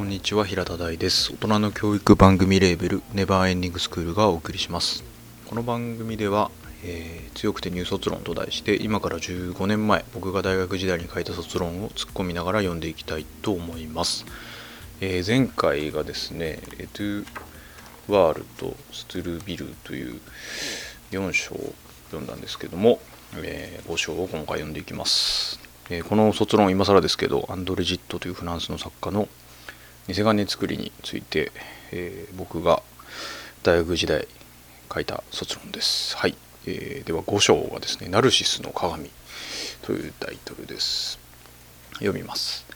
こんにちは平田大です。大人の教育番組レーベルネバーエンディングスクールがお送りします。この番組では、えー、強くてニュー卒論と題して今から15年前僕が大学時代に書いた卒論を突っ込みながら読んでいきたいと思います、えー、前回がですねエトゥワールとストゥルビルという4章を読んだんですけども、えー、5章を今回読んでいきます。えこの卒論今更ですけどアンドレジットというフランスの作家の偽金作りについて、えー、僕が大学時代書いた卒論です。はい。えー、では5章はですね、ナルシスの鏡というタイトルです。読みます。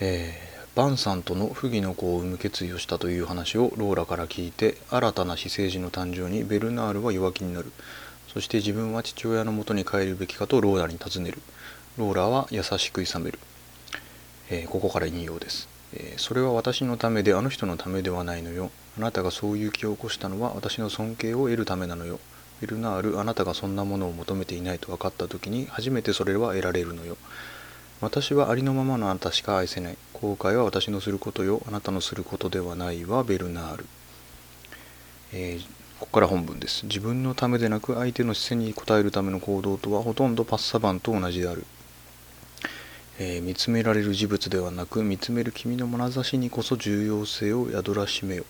えー、バンさんとの不義の子を生む決意をしたという話をローラから聞いて、新たな私生児の誕生にベルナールは弱気になる。そして自分は父親のもとに帰るべきかとローラに尋ねる。ローラは優しくいさめる、えー、ここから引用です、えー、それは私のためであの人のためではないのよ。あなたがそういう気を起こしたのは私の尊敬を得るためなのよ。ベルナールあなたがそんなものを求めていないと分かった時に初めてそれは得られるのよ。私はありのままのあなたしか愛せない。後悔は私のすることよ。あなたのすることではないわベルナール、えーここから本文です。自分のためでなく相手の視線に応えるための行動とはほとんどパッサバンと同じである。えー、見つめられる事物ではなく見つめる君の眼差しにこそ重要性を宿らしめよ、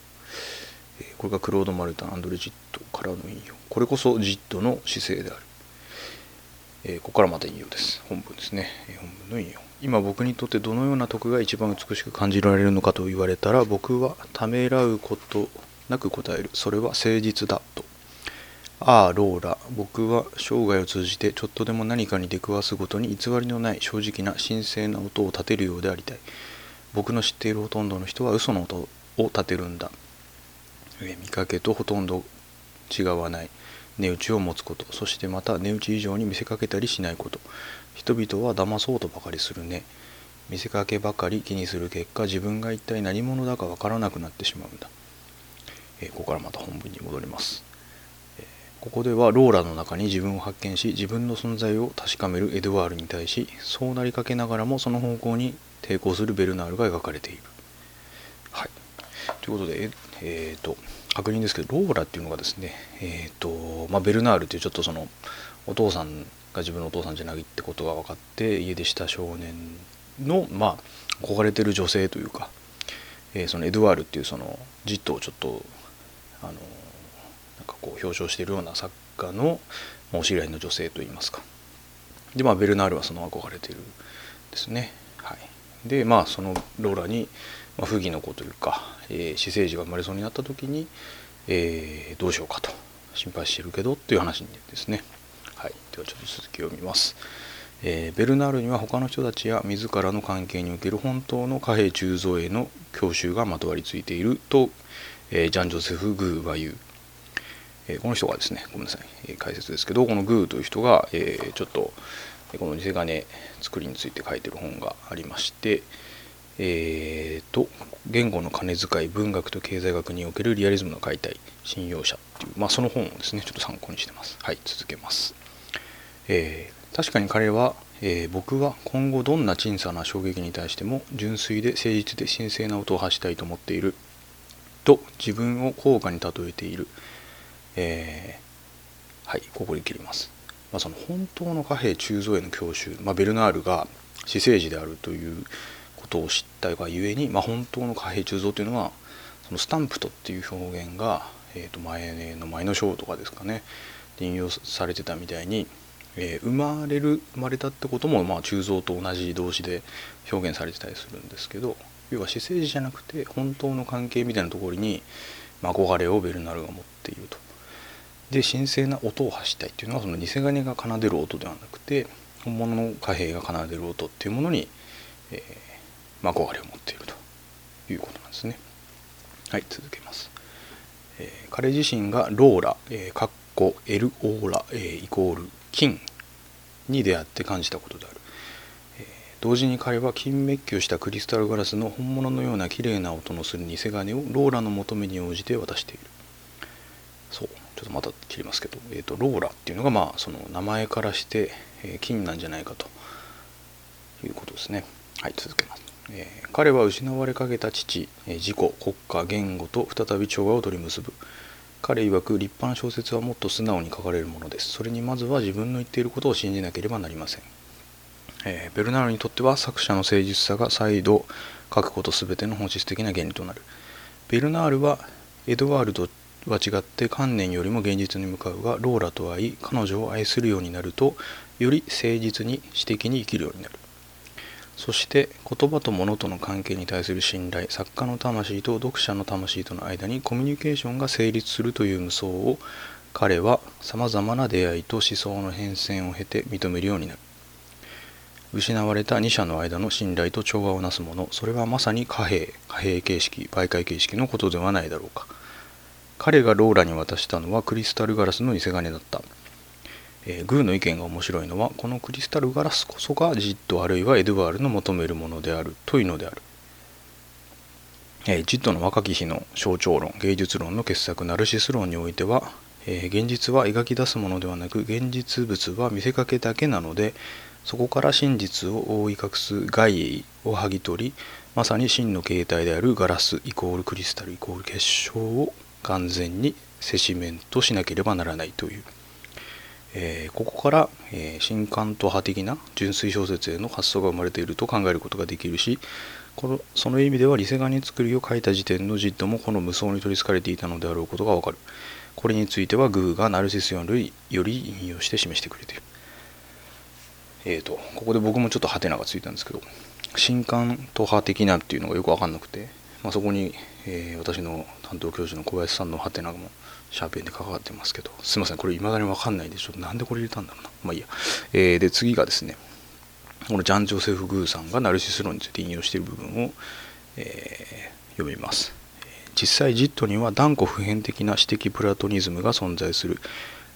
えー、これがクロード・マルタン・アンドレ・ジットからの引用。これこそジットの姿勢である、えー、ここからまた引用です。本文ですね、え本文の引用。今僕にとってどのような徳が一番美しく感じられるのかと言われたら僕はためらうことなく答える。それは誠実だと。ああローラ。僕は生涯を通じてちょっとでも何かに出くわすごとに偽りのない正直な神聖な音を立てるようでありたい。僕の知っているほとんどの人は嘘の音を立てるんだ。見かけとほとんど違わない。値打ちを持つこと。そしてまた値打ち以上に見せかけたりしないこと。人々は騙そうとばかりするね。見せかけばかり気にする結果自分が一体何者だかわからなくなってしまうんだ、えここからまた本文に戻ります。ここではローラの中に自分を発見し自分の存在を確かめるエドワールに対しそうなりかけながらもその方向に抵抗するベルナールが描かれている。はい、ということで、えーと、確認ですけどローラっていうのがですね、えーとまあ、ベルナールっていうちょっとそのお父さんが自分のお父さんじゃないってことが分かって家出した少年のまあ憧れてる女性というか、えー、そのエドワールっていうそのジットをちょっとあのなんかこう表彰しているような作家のお知り合いの女性といいますか。でまあベルナールはその憧れているですね。はい。でまあそのローラに、まあ、不義の子というか、えー、私生児が生まれそうになった時に、えー、どうしようかと。心配してるけどっていう話にですね。はい。ではちょっと続きを見ます。えー、ベルナールには他の人たちや自らの関係における本当の貨幣鋳造への教習がまとわりついていると、えー、ジャン・ジョセフ・グーは言うえこの人がですねごめんなさい、え解説ですけどこのグーという人が、えちょっとこの偽金作りについて書いてる本がありましてえーと、言語の金遣い文学と経済学におけるリアリズムの解体信用者っていう、まあ、その本をですねちょっと参考にしてます。はい続けます、えー、確かに彼は、えー、僕は今後どんな小さな衝撃に対しても純粋で誠実で神聖な音を発したいと思っていると自分を高価に例えている。えー、はいここで切ります、まあ、その本当の貨幣鋳造への教習、まあ、ベルナールが私生児であるということを知ったがゆえに、まあ、本当の貨幣鋳造というのはそのスタンプトっていう表現が、えー、と前の前の章とかですかね。引用されてたみたいに、えー、生まれる生まれたってことも、まあ、鋳造と同じ動詞で表現されてたりするんですけど要は私生児じゃなくて本当の関係みたいなところに、まあ、憧れをベルナールが持っていると。で神聖な音を発したいっていうのはその偽金が奏でる音ではなくて本物の貨幣が奏でる音っていうものに、えー、憧れを持っているということなんですね。はい続けます。えー、彼自身がローラ、えー、かっこエルオーラ、えー、イコール金に出会って感じたことである。同時に彼は金メッキをしたクリスタルガラスの本物のような綺麗な音のする偽金をローラの求めに応じて渡している。ちょっとまた切りますけど、えーと、ローラっていうのがまあその名前からして、えー、金なんじゃないかということですね。はい続けます。えー、彼は失われかけた父、えー、自己国家言語と再び調和を取り結ぶ。彼曰く立派な小説はもっと素直に書かれるものです。それにまずは自分の言っていることを信じなければなりません、えー、ベルナールにとっては作者の誠実さが再度書くこと全ての本質的な原理となる。ベルナールはエドワールドは違って観念よりも現実に向かうがローラと会い彼女を愛するようになるとより誠実に私的に生きるようになる。そして言葉と物との関係に対する信頼作家の魂と読者の魂との間にコミュニケーションが成立するという無双を彼はさまざまな出会いと思想の変遷を経て認めるようになる。失われた2者の間の信頼と調和をなすもの。それはまさに貨幣貨幣形式媒介形式のことではないだろうか。彼がローラに渡したのはクリスタルガラスの偽金だった。えー、グーの意見が面白いのはこのクリスタルガラスこそがジットあるいはエドワールの求めるものであるというのである、えー、ジットの若き日の象徴論芸術論の傑作ナルシス論においては、えー、現実は描き出すものではなく現実物は見せかけだけなのでそこから真実を覆い隠す外影を剥ぎ取りまさに真の形態であるガラスイコールクリスタルイコール結晶を完全にセシメントしなければならないという。えー、ここから、えー、新刊と派的な純粋小説への発想が生まれていると考えることができるしこのその意味ではリセガニ作りを書いた時点のジットもこの無双に取りつかれていたのであろうことがわかる。これについてはグーがナルシスよりより引用して示してくれている。えーとここで僕もちょっとハテナがついたんですけど新刊と派的なっていうのがよく分かんなくて、まあ、そこに、えー、私の担当教授の小林さんのハテナもシャーペンで関わってますけど、すいません、これ未だにわかんないんで、ちょっとなんでこれ入れたんだろうな。まあいいや。えー、で、次がですね、このジャン・ジョセフ・グーさんがナルシス論について引用している部分を、えー、読みます。実際ジットには断固普遍的な私的プラトニズムが存在する。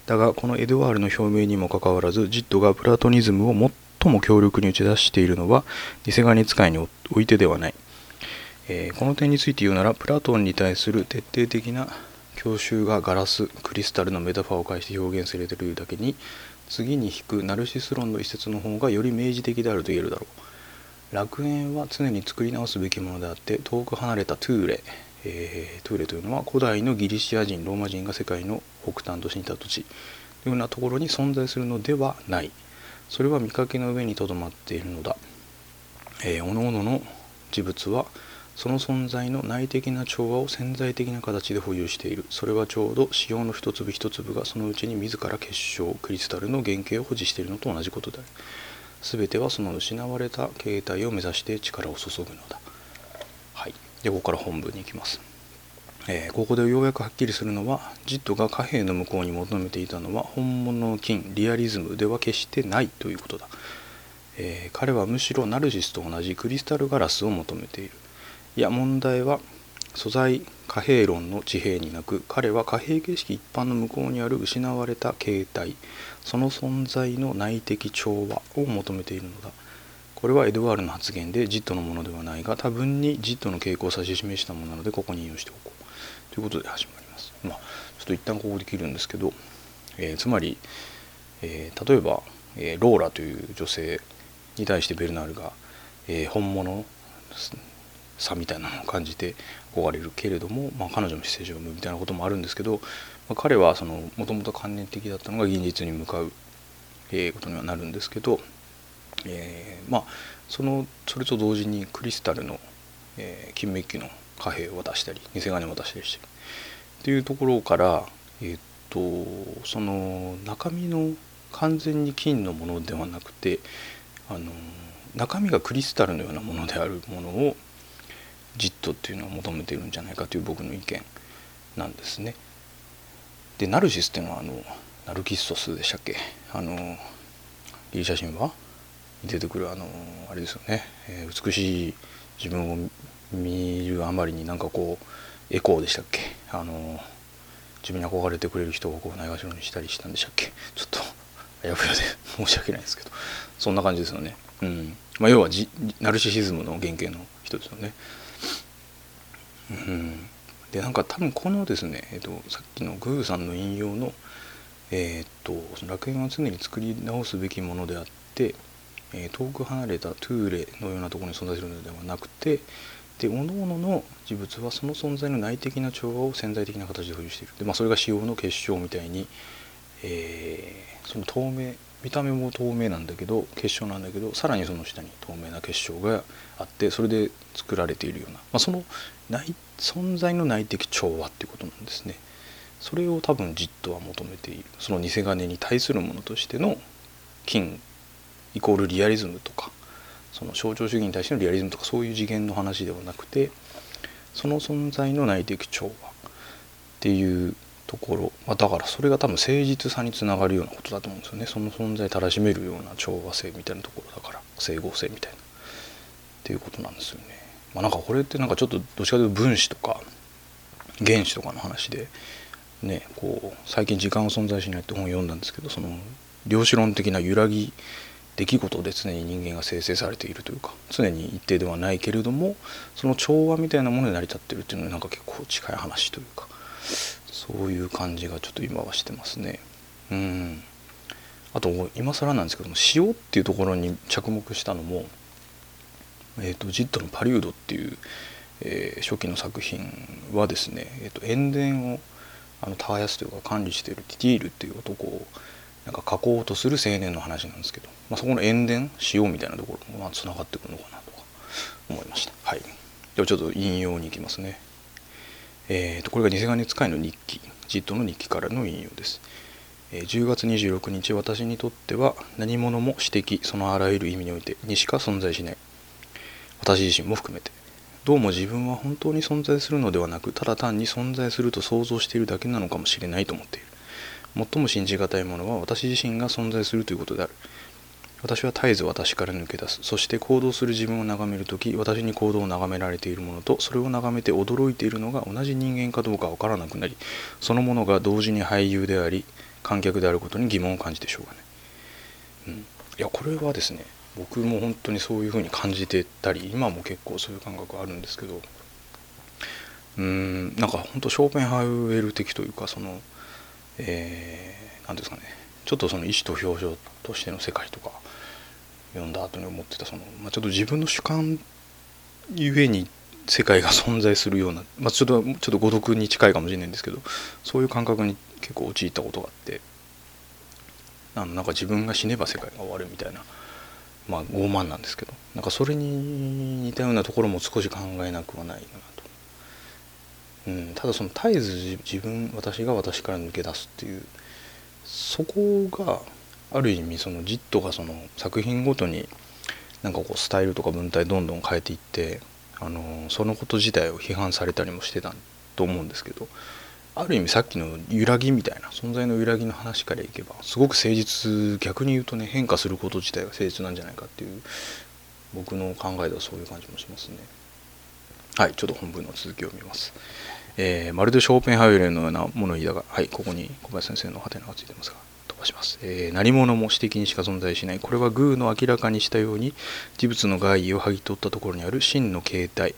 だが、このエドワールの表明にもかかわらず、ジットがプラトニズムを最も強力に打ち出しているのは、偽金使いにおいてではない。えー、この点について言うなら、プラトンに対する徹底的な教習がガラスクリスタルのメタファーを介して表現されているだけに次に引くナルシス論の一節の方がより明示的であると言えるだろう。楽園は常に作り直すべきものであって遠く離れたトゥーレ、えー、トゥーレというのは古代のギリシア人ローマ人が世界の北端としていた土地。というようなところに存在するのではない。それは見かけの上にとどまっているのだ、えー、各々の事物はその存在の内的な調和を潜在的な形で保有している。それはちょうど使用の一粒一粒がそのうちに自ら結晶クリスタルの原型を保持しているのと同じことである。全てはその失われた形態を目指して力を注ぐのだ。はい。でここから本文に行きます。えー、ここでようやくはっきりするのはジットが貨幣の向こうに求めていたのは本物の金リアリズムでは決してないということだ、えー、彼はむしろナルシスと同じクリスタルガラスを求めている。いや問題は素材貨幣論の地平になく彼は貨幣形式一般の向こうにある失われた形態その存在の内的調和を求めているのだ。これはエドワールの発言でジットのものではないが多分にジットの傾向を指し示したものなのでここに引用しておこう。ということで始まります。まあちょっと一旦ここで切るんですけど、えー、つまり、えー、例えば、えー、ローラという女性に対してベルナールが、え本物差みたいなのを感じて憧れるけれども、まあ、彼女の姿勢上みたいなこともあるんですけど、まあ、彼はもともと観念的だったのが現実に向かう、え、ことにはなるんですけど、えー、まあそのそれと同時にクリスタルの、えー、金メッキの貨幣を渡したり偽金を渡したりしてるっていうところから、え、っとその中身の完全に金のものではなくてあの中身がクリスタルのようなものであるものをジットっていうのを求めているんじゃないかという僕の意見なんですね。でナルシスっていうのはあのナルキッソスでしたっけ？あのギリシャ神話に出てくるあのあれですよね、えー、美しい自分を見るあまりになんかこうエコーでしたっけ？あの自分に憧れてくれる人をこうないがしろにしたりしたんでしたっけ？ちょっとあやふやで申し訳ないですけどそんな感じですよね。うんまあ、要はナルシシズムの原型の人ですよね。うん、でなんか多分このですね、えーと、さっきのグーさんの引用の、えーと、楽園は常に作り直すべきものであってえー、遠く離れたトゥーレのようなところに存在するのではなくてで各々の事物はその存在の内的な調和を潜在的な形で保有している。で、まあ、それが仕様の結晶みたいに、えー、その透明見た目も透明なんだけど結晶なんだけどさらにその下に透明な結晶があってそれで作られているような、まあ、その内存在の内的調和っていうことなんですね。それを多分じっとは求めている。その偽金に対するものとしての金イコールリアリズムとかその象徴主義に対してのリアリズムとかそういう次元の話ではなくてその存在の内的調和っていうところ、まあ、だからそれが多分誠実さにつながるようなことだと思うんですよね。その存在たらしめるような調和性みたいなところだから整合性みたいな。っていうことなんですよね。まあ、なんかこれってなんかちょっとどっちかというと分子とか原子とかの話でねこう最近「時間は存在しない」って本を読んだんですけどその量子論的な揺らぎ出来事で常に人間が生成されているというか常に一定ではないけれどもその調和みたいなもので成り立ってるっていうのはなんか結構近い話というかそういう感じがちょっと今はしてますね。うんあと今更なんですけども塩っていうところに着目したのも、えーと、ジットの「パリュード」っていう、えー、初期の作品はですね、えーと、塩田をあの耕すというか管理しているティティールっていう男をなんか書こうとする青年の話なんですけど、まあ、そこの塩田塩みたいなところもつながってくるのかなとか思いました。はい。ではちょっと引用に行きますね。えーと、これが偽金使いの日記。ジットの日記からの引用です、えー、10月26日私にとっては何者も指摘そのあらゆる意味においてにしか存在しない。私自身も含めて。どうも自分は本当に存在するのではなくただ単に存在すると想像しているだけなのかもしれないと思っている。最も信じがたいものは私自身が存在するということである。私は絶えず私から抜け出す。そして行動する自分を眺める時私に行動を眺められているものとそれを眺めて驚いているのが同じ人間かどうか分からなくなりそのものが同時に俳優であり観客であることに疑問を感じてしょうがない、うん、いやこれはですね僕も本当にそういうふうに感じてたり今も結構そういう感覚あるんですけどうんなんか本当ショーペンハウエル的というかそのえー、ですかねちょっとその意思と表情としての世界とか読んだ後に思ってたその、まあ、ちょっと自分の主観ゆえに世界が存在するような、まあ、ちょっとちょっと孤独に近いかもしれないんですけどそういう感覚に結構陥ったことがあってあのなんか自分が死ねば世界が終わるみたいなまあ傲慢なんですけどなんかそれに似たようなところも少し考えなくはないなと。うん、ただその絶えず自分私が私から抜け出すっていうそこがある意味そのジットがその作品ごとになんかこうスタイルとか文体どんどん変えていってあのそのこと自体を批判されたりもしてたと思うんですけどある意味さっきの揺らぎみたいな存在の揺らぎの話からいけばすごく誠実逆に言うとね変化すること自体が誠実なんじゃないかっていう僕の考えではそういう感じもしますね。はいちょっと本文の続きを見ます。えー、まるでショーペンハウエルのような物言いだが、はい、ここに小林先生のハテナがついてますが、飛ばします。えー、何者も指摘にしか存在しない。これはグーの明らかにしたように、事物の外意を剥ぎ取ったところにある真の形態、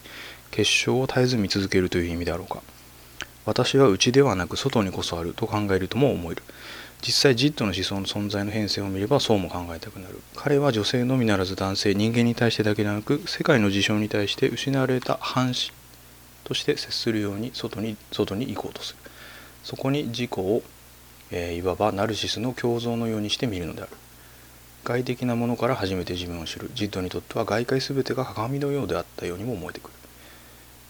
結晶を絶えず見続けるという意味であろうか。私は内ではなく外にこそあると考えるとも思える。実際ジットの思想の存在の変遷を見ればそうも考えたくなる。彼は女性のみならず男性人間に対してだけでなく世界の事象に対して失われた反として接するように外に外に行こうとする。そこに自己を、えー、いわばナルシスの胸像のようにして見るのである。外的なものから初めて自分を知る。ジットにとっては外界全てが鏡のようであったようにも思えてくる、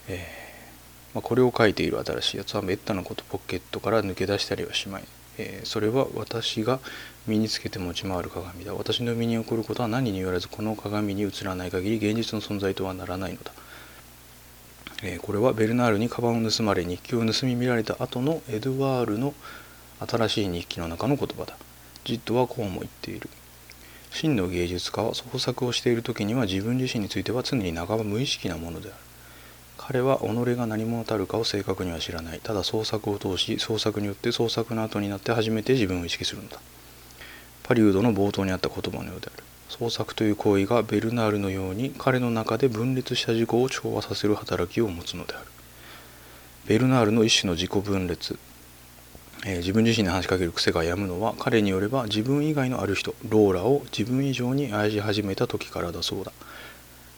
えー、まあ、これを書いている新しいやつはめったなことポケットから抜け出したりはしまい、えー、それは私が身につけて持ち回る鏡だ。私の身に起こることは何によらずこの鏡に映らない限り現実の存在とはならないのだ。えー、これはベルナールにカバンを盗まれ日記を盗み見られた後のエドワールの新しい日記の中の言葉だ。ジットはこうも言っている。真の芸術家は創作をしている時には自分自身については常に半ば無意識なものである。彼は己が何者たるかを正確には知らない。ただ創作を通し創作によって創作の後になって初めて自分を意識するのだ。パリウードの冒頭にあった言葉のようである。創作という行為がベルナールのように彼の中で分裂した自己を調和させる働きを持つのである。ベルナールの一種の自己分裂。えー、自分自身に話しかける癖がやむのは彼によれば自分以外のある人ローラを自分以上に愛し始めた時からだそうだ。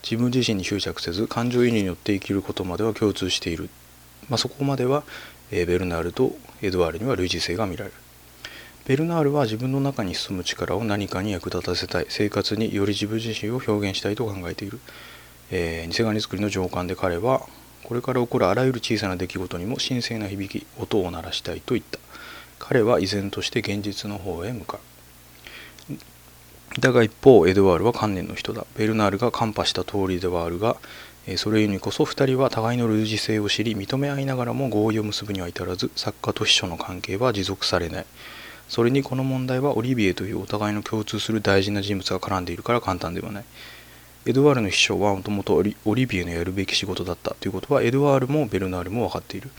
自分自身に執着せず感情移入によって生きることまでは共通している、まあ、そこまでは、え、ベルナールとエドワールには類似性が見られる。ベルナールは自分の中に潜む力を何かに役立たせたい。生活により自分自身を表現したいと考えている、えー、偽金作りの上官で彼はこれから起こるあらゆる小さな出来事にも神聖な響き音を鳴らしたいと言った。彼は依然として現実の方へ向かう。だが一方エドワールは観念の人だベルナールがカンパした通りではあるがそれゆにこそ2人は互いの類似性を知り認め合いながらも合意を結ぶには至らず作家と秘書の関係は持続されないそれにこの問題はオリビエというお互いの共通する大事な人物が絡んでいるから簡単ではない。エドワールの秘書はもともとオリビエのやるべき仕事だったということはエドワールもベルナールも分かっている。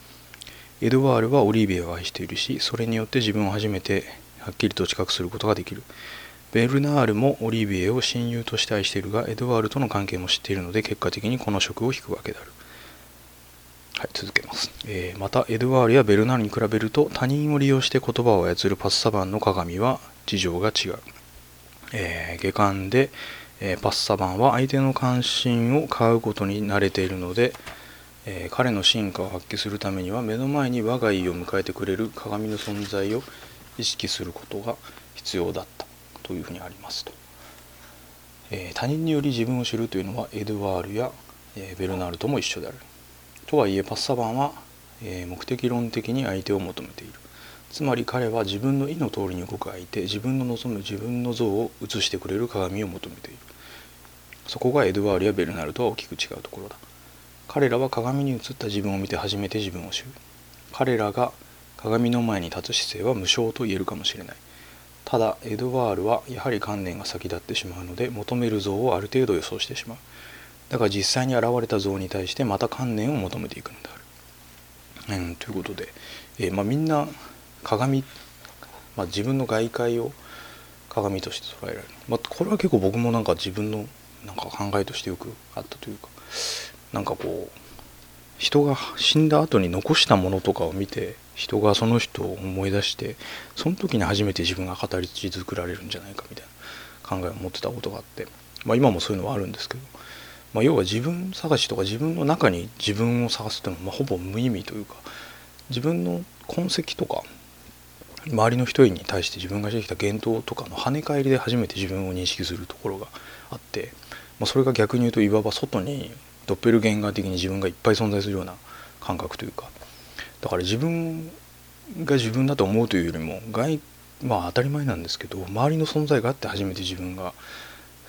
エドワールはオリビエを愛しているし、それによって自分を初めてはっきりと知覚することができる。ベルナールもオリビエを親友として愛しているが、エドワールとの関係も知っているので、結果的にこの職を引くわけである。はい、続けます、えー、またエドワールやベルナールに比べると他人を利用して言葉を操るパッサバンの鏡は事情が違う、えー、下巻で、えー、パッサバンは相手の関心を買うことに慣れているので、え彼の進化を発揮するためには目の前に我が家を迎えてくれる鏡の存在を意識することが必要だった。というふうにありますと、え他人により自分を知るというのはエドワールや、えベルナルとも一緒である。とはいえパッサバンは、えー、目的論的に相手を求めている。つまり彼は自分の意の通りに動く相手自分の望む自分の像を映してくれる鏡を求めている。そこがエドワールやベルナルとは大きく違うところだ。彼らは鏡に映った自分を見て初めて自分を知る。彼らが鏡の前に立つ姿勢は無償と言えるかもしれない。ただエドワールはやはり観念が先立ってしまうので求める像をある程度予想してしまうだから実際に現れた像に対してまた観念を求めていくのである。うん、ということで、えー、まあ、みんな鏡、まあ、自分の外界を鏡として捉えられる、まあ、これは結構僕もなんか自分のなんか考えとしてよくあったというかなんかこう人が死んだ後に残したものとかを見て人がその人を思い出してその時に初めて自分が語り作られるんじゃないかみたいな考えを持ってたことがあって、まあ、今もそういうのはあるんですけどまあ、要は自分探しとか自分の中に自分を探すっていうのは、ま、ほぼ無意味というか自分の痕跡とか周りの人に対して自分がしてきた言動とかの跳ね返りで初めて自分を認識するところがあって、まあ、それが逆に言うといわば外にドッペルゲンガー的に自分がいっぱい存在するような感覚というかだから自分が自分だと思うというよりも外まあ当たり前なんですけど周りの存在があって初めて自分が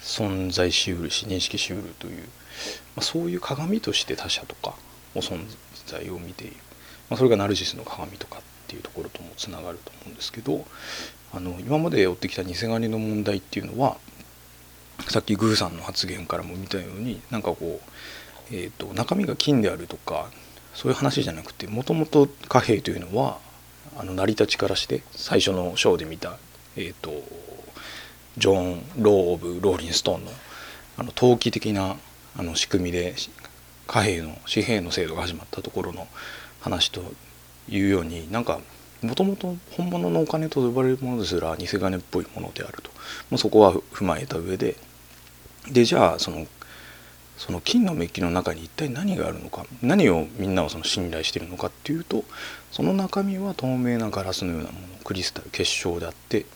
存在しうるし認識しうるという、まあ、そういう鏡として他者とかの存在を見ている、まあ、それがナルシスの鏡とかっていうところともつながると思うんですけどあの今まで追ってきた偽金の問題っていうのはさっきグーさんの発言からも見たようになんかこう、えーと、中身が金であるとかそういう話じゃなくてもともと貨幣というのはあの成り立ちからして最初の章で見た、えーとジョン・ロー・オブ・ローリン・ストーンのあの投機的なあの仕組みで貨幣の紙幣の制度が始まったところの話というようになんかもともと本物のお金と呼ばれるものですら偽金っぽいものであると。もうそこは踏まえた上で。でじゃあそのその金のメッキの中に一体何があるのか何をみんなはその信頼しているのかっていうとその中身は透明なガラスのようなものクリスタル結晶であって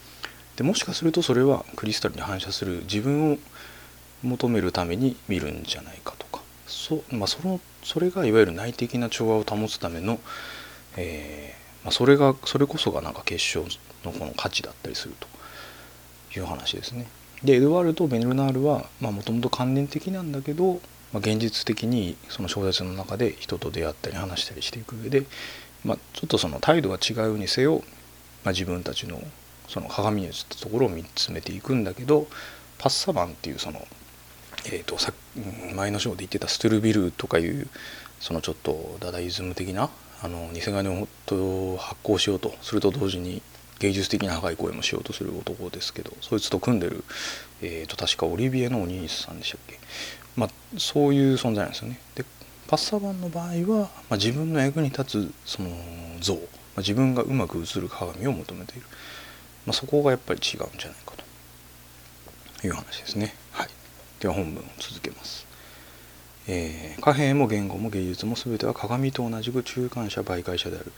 でもしかするとそれはクリスタルに反射する自分を求めるために見るんじゃないかとかそ,、まあ、そのそれがいわゆる内的な調和を保つための、えー、まあ、それがそれこそがなんか結晶のこの価値だったりするという話ですね。でエドワールとベルナールはもともと観念的なんだけど、まあ、現実的にその小説の中で人と出会ったり話したりしていく上で、まあ、ちょっとその態度が違うにせよ、まあ、自分たちのその鏡に映ったところを見つめていくんだけどパッサバンっていうその、えーと、さ前の章で言ってたストゥルビルとかいうそのちょっとダダイズム的なあの偽金を発行しようとすると同時に芸術的な破壊行為もしようとする男ですけどそいつと組んでる、えーと、確かオリビエのお兄さんでしたっけ、まあ、そういう存在なんですよね。でパッサバンの場合は、まあ、自分の役に立つその像あ、自分がうまく映る鏡を求めている、まあ、そこがやっぱり違うんじゃないかという話ですね。はい、では本文を続けます。えー、貨幣も言語も芸術も全ては鏡と同じく中間者媒介者である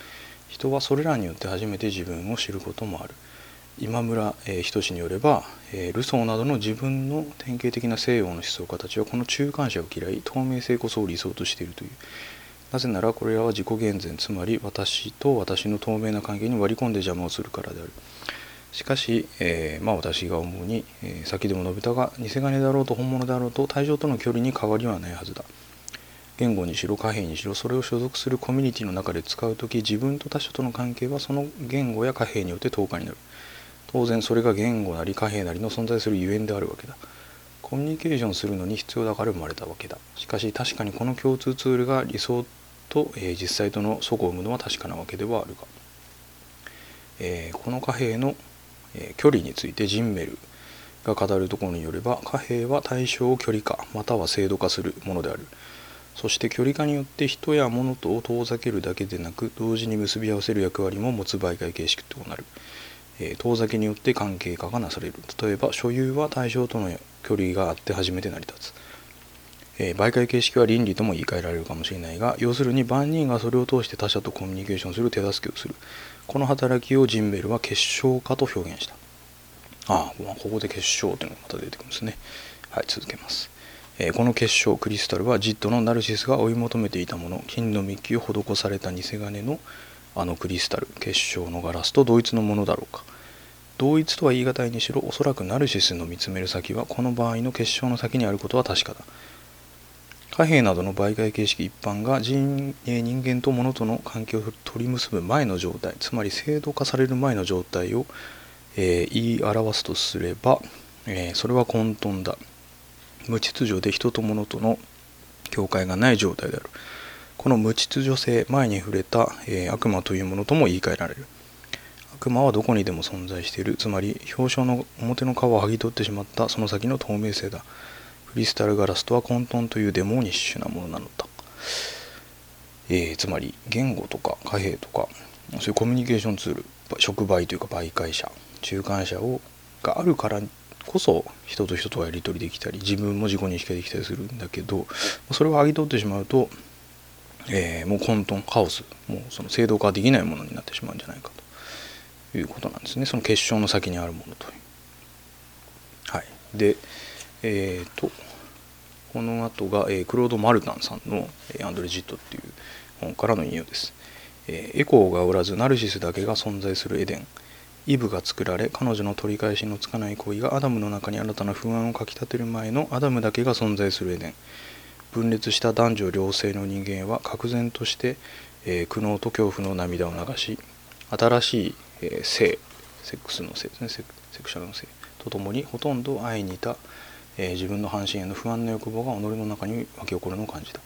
人はそれらによって初めて自分を知ることもある。今村、えー、仁によれば、えー、ルソーなどの自分の典型的な西洋の思想家たちはこの中間者を嫌い透明性こそを理想としているという。なぜならこれらは自己厳然つまり私と私の透明な関係に割り込んで邪魔をするからである。しかし、えー、まあ私が思うに、えー、先でも述べたが偽金だろうと本物であろうと対象との距離に変わりはないはずだ。言語にしろ貨幣にしろそれを所属するコミュニティの中で使う時自分と他者との関係はその言語や貨幣によって10日になる。当然それが言語なり貨幣なりの存在するゆえんであるわけだ。コミュニケーションするのに必要だから生まれたわけだ。しかし確かにこの共通ツールが理想と、えー、実際との相互を生むのは確かなわけではあるが、えー、この貨幣の、えー、距離についてジンメルが語るところによれば貨幣は対象を距離化または制度化するものである。そして距離化によって人や物とを遠ざけるだけでなく同時に結び合わせる役割も持つ媒介形式となる、えー、遠ざけによって関係化がなされる。例えば所有は対象との距離があって初めて成り立つ、えー、媒介形式は倫理とも言い換えられるかもしれないが要するに万人がそれを通して他者とコミュニケーションする手助けをする。この働きをジンベルは結晶化と表現した。ああここで結晶というのがまた出てくるんですね。はい続けます。えこの結晶クリスタルはジットのナルシスが追い求めていたもの金の幹を施された偽金のあのクリスタル結晶のガラスと同一のものだろうか。同一とは言い難いにしろおそらくナルシスの見つめる先はこの場合の結晶の先にあることは確かだ。貨幣などの媒介形式一般が人人間と物との関係を取り結ぶ前の状態つまり制度化される前の状態を、えー、言い表すとすれば、えー、それは混沌だ。無秩序で人と物との境界がない状態である。この無秩序性前に触れた、えー、悪魔というものとも言い換えられる。悪魔はどこにでも存在している。つまり表彰の表の皮を剥ぎ取ってしまったその先の透明性だ。クリスタルガラスとは混沌というデモニッシュなものなのだ、えー、つまり言語とか貨幣とかそういうコミュニケーションツール触媒というか媒介者中間者をがあるからこそ人と人とはやり取りできたり自分も自己認識ができたりするんだけどそれを剥ぎ取ってしまうと、えー、もう混沌カオスもうその制度化できないものになってしまうんじゃないかということなんですねその結晶の先にあるものという。はい、でえっ、ー、とこの後が、えー、クロード・マルタンさんの「アンドレ・ジット」っていう本からの引用です。えー、エコーがおらずナルシスだけが存在するエデンイブが作られ彼女の取り返しのつかない行為がアダムの中に新たな不安をかきたてる前のアダムだけが存在するエデン。分裂した男女両性の人間は愕然として、えー、苦悩と恐怖の涙を流し新しい、えー、性セックスの性ですねセクシャルの性。とともにほとんど愛に似た、えー、自分の半身への不安の欲望が己の中に湧き起こるのを感じた。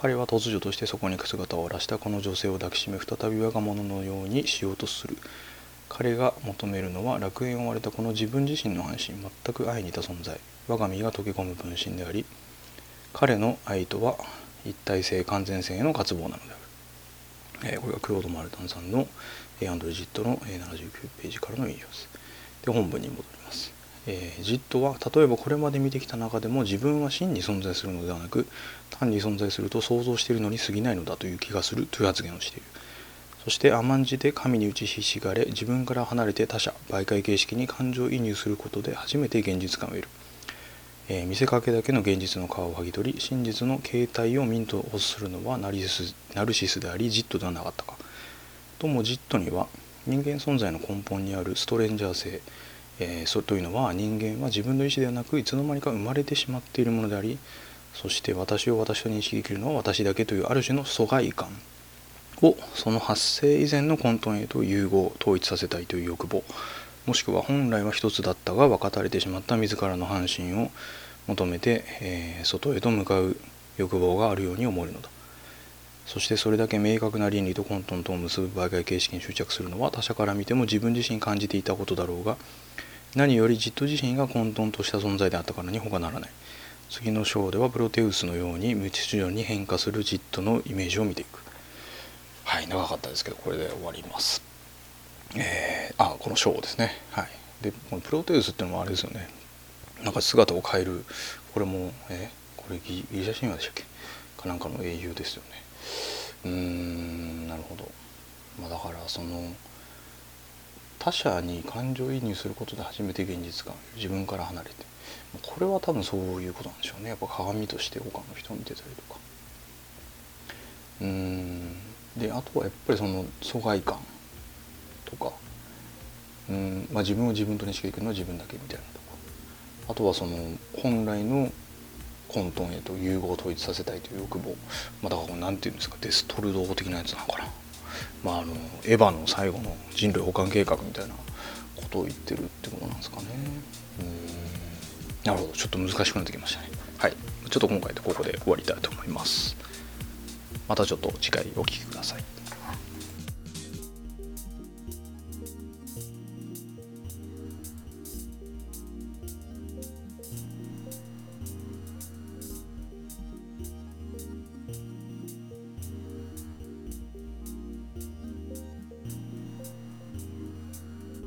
彼は突如としてそこに姿を現した。この女性を抱きしめ再び我が物のようにしようとする。彼が求めるのは楽園を追われたこの自分自身の安心全く愛に似た存在。我が身が溶け込む分身であり彼の愛とは一体性完全性への渇望なのである、えー、これがクロード・マルタンさんの、えアンドレジットの、79ページからの引用です。で本文に戻ります、えー、ジットは例えばこれまで見てきた中でも自分は真に存在するのではなく単に存在すると想像しているのに過ぎないのだという気がするという発言をしている。そして甘んじて神に打ちひしがれ自分から離れて他者媒介形式に感情移入することで初めて現実感を得る、えー、見せかけだけの現実の皮を剥ぎ取り真実の形態をミントをするのはナリスナルシスでありジットではなかったか。ともジットには人間存在の根本にあるストレンジャー性、えー、そというのは人間は自分の意思ではなくいつの間にか生まれてしまっているものでありそして私を私と認識できるのは私だけというある種の疎外感。をその発生以前の混沌へと融合統一させたいという欲望。もしくは本来は一つだったが分かたれてしまった自らの半身を求めて、えー、外へと向かう欲望があるように思えるのだ。そしてそれだけ明確な倫理と混沌とを結ぶ媒介形式に執着するのは他者から見ても自分自身感じていたことだろうが何よりじっと自身が混沌とした存在であったからに他ならない。次の章ではプロテウスのように無秩序に変化するジットのイメージを見ていく。はい長かったですけどこれで終わります。えー、あこのショーですね。はい。でこのプロテウスっていうのもあれですよね。なんか姿を変える。これもえこれギリシャ神話でしたっけ？かなんかの英雄ですよね。うーんなるほど、まあ、だからその他者に感情移入することで初めて現実感。自分から離れて。これは多分そういうことなんでしょうね。やっぱ鏡として他の人を見てたりとか。うーん。であとはやっぱりその疎外感とかうんまあ自分を自分と認識できるのは自分だけみたいなとかあとはその本来の混沌へと融合を統一させたいという欲望、まあ、だから何て言うんですかデストルドー的なやつなのかな、まあ、あのエヴァの最後の人類保管計画みたいなことを言ってるってことなんですかね。うん。なるほど。ちょっと難しくなってきましたね。はい。ちょっと今回でここで終わりたいと思います。またちょっと次回お聴きください。